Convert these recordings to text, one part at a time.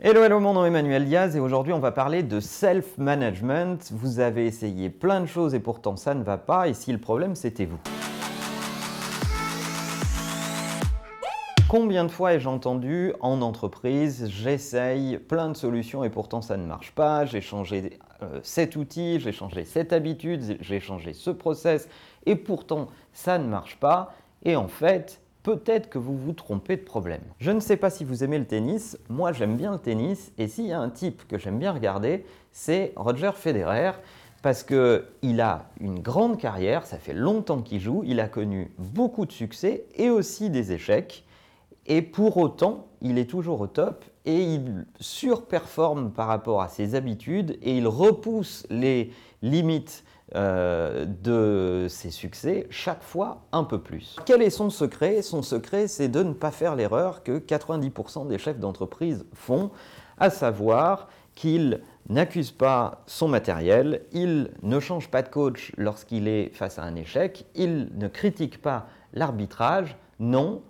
Hello, hello, mon nom est Emmanuel Diaz et aujourd'hui on va parler de self-management. Vous avez essayé plein de choses et pourtant ça ne va pas et si le problème c'était vous? Combien de fois ai-je entendu en entreprise, j'essaye plein de solutions et pourtant ça ne marche pas, j'ai changé euh, cet outil, j'ai changé cette habitude, j'ai changé ce process et pourtant ça ne marche pas et en fait peut-être que vous vous trompez de problème. Je ne sais pas si vous aimez le tennis, moi j'aime bien le tennis, et s'il y a un type que j'aime bien regarder, c'est Roger Federer, parce qu'il a une grande carrière, ça fait longtemps qu'il joue, il a connu beaucoup de succès et aussi des échecs, et pour autant, il est toujours au top. Et il surperforme par rapport à ses habitudes. Et il repousse les limites euh, de ses succès chaque fois un peu plus. Quel est son secret? Son secret, c'est de ne pas faire l'erreur que 90% des chefs d'entreprise font, à savoir qu'ils n'accusent pas son matériel, il ne change pas de coach lorsqu'il est face à un échec, il ne critique pas l'arbitrage, non,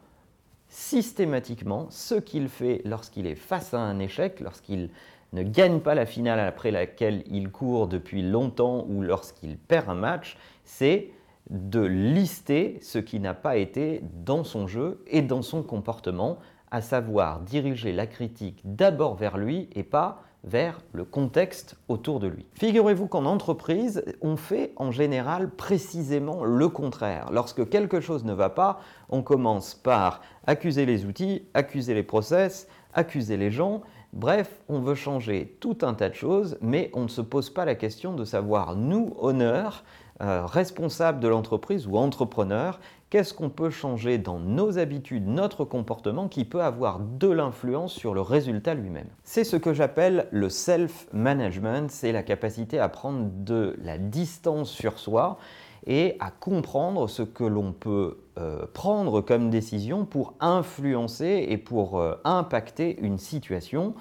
systématiquement, ce qu'il fait lorsqu'il est face à un échec, lorsqu'il ne gagne pas la finale après laquelle il court depuis longtemps ou lorsqu'il perd un match, c'est de lister ce qui n'a pas été dans son jeu et dans son comportement, à savoir diriger la critique d'abord vers lui et pas vers le contexte autour de lui. Figurez-vous qu'en entreprise, on fait en général précisément le contraire. Lorsque quelque chose ne va pas, on commence par accuser les outils, accuser les process, accuser les gens, Bref, on veut changer tout un tas de choses, mais on ne se pose pas la question de savoir, nous, honneur, euh, responsables de l'entreprise ou entrepreneurs, qu'est-ce qu'on peut changer dans nos habitudes, notre comportement qui peut avoir de l'influence sur le résultat lui-même? C'est ce que j'appelle le self-management, c'est la capacité à prendre de la distance sur soi et à comprendre ce que l'on peut euh, prendre comme décision pour influencer et pour euh, impacter une situation.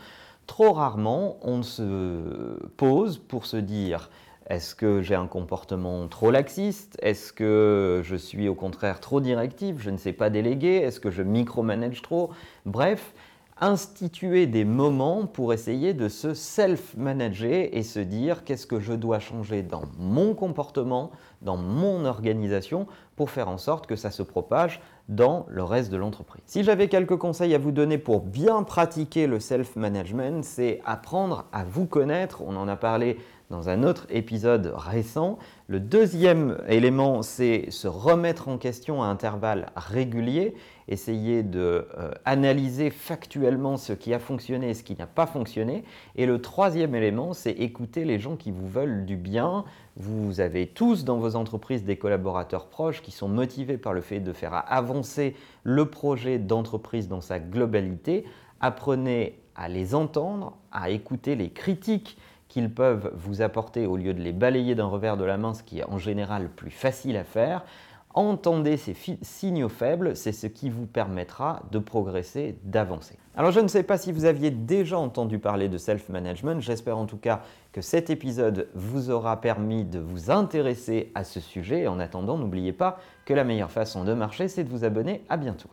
Trop rarement, on se pose pour se dire est-ce que j'ai un comportement trop laxiste? Est-ce que je suis au contraire trop directif? Je ne sais pas déléguer? Est-ce que je micromanage trop? Bref, instituer des moments pour essayer de se self-manager et se dire qu'est-ce que je dois changer dans mon comportement, dans mon organisation pour faire en sorte que ça se propage dans le reste de l'entreprise. Si j'avais quelques conseils à vous donner pour bien pratiquer le self-management, c'est apprendre à vous connaître. On en a parlé dans un autre épisode récent. Le deuxième élément, c'est se remettre en question à intervalles réguliers, essayer de euh, analyser factuellement ce qui a fonctionné et ce qui n'a pas fonctionné. Et le troisième élément, c'est écouter les gens qui vous veulent du bien. Vous avez tous dans vos entreprises des collaborateurs proches qui sont motivés par le fait de faire avancer le projet d'entreprise dans sa globalité. Apprenez à les entendre, à écouter les critiques qu'ils peuvent vous apporter au lieu de les balayer d'un revers de la main, ce qui est en général plus facile à faire. Entendez ces signaux faibles, c'est ce qui vous permettra de progresser, d'avancer. Alors je ne sais pas si vous aviez déjà entendu parler de self-management, j'espère en tout cas que cet épisode vous aura permis de vous intéresser à ce sujet. En attendant, n'oubliez pas que la meilleure façon de marcher, c'est de vous abonner. À bientôt.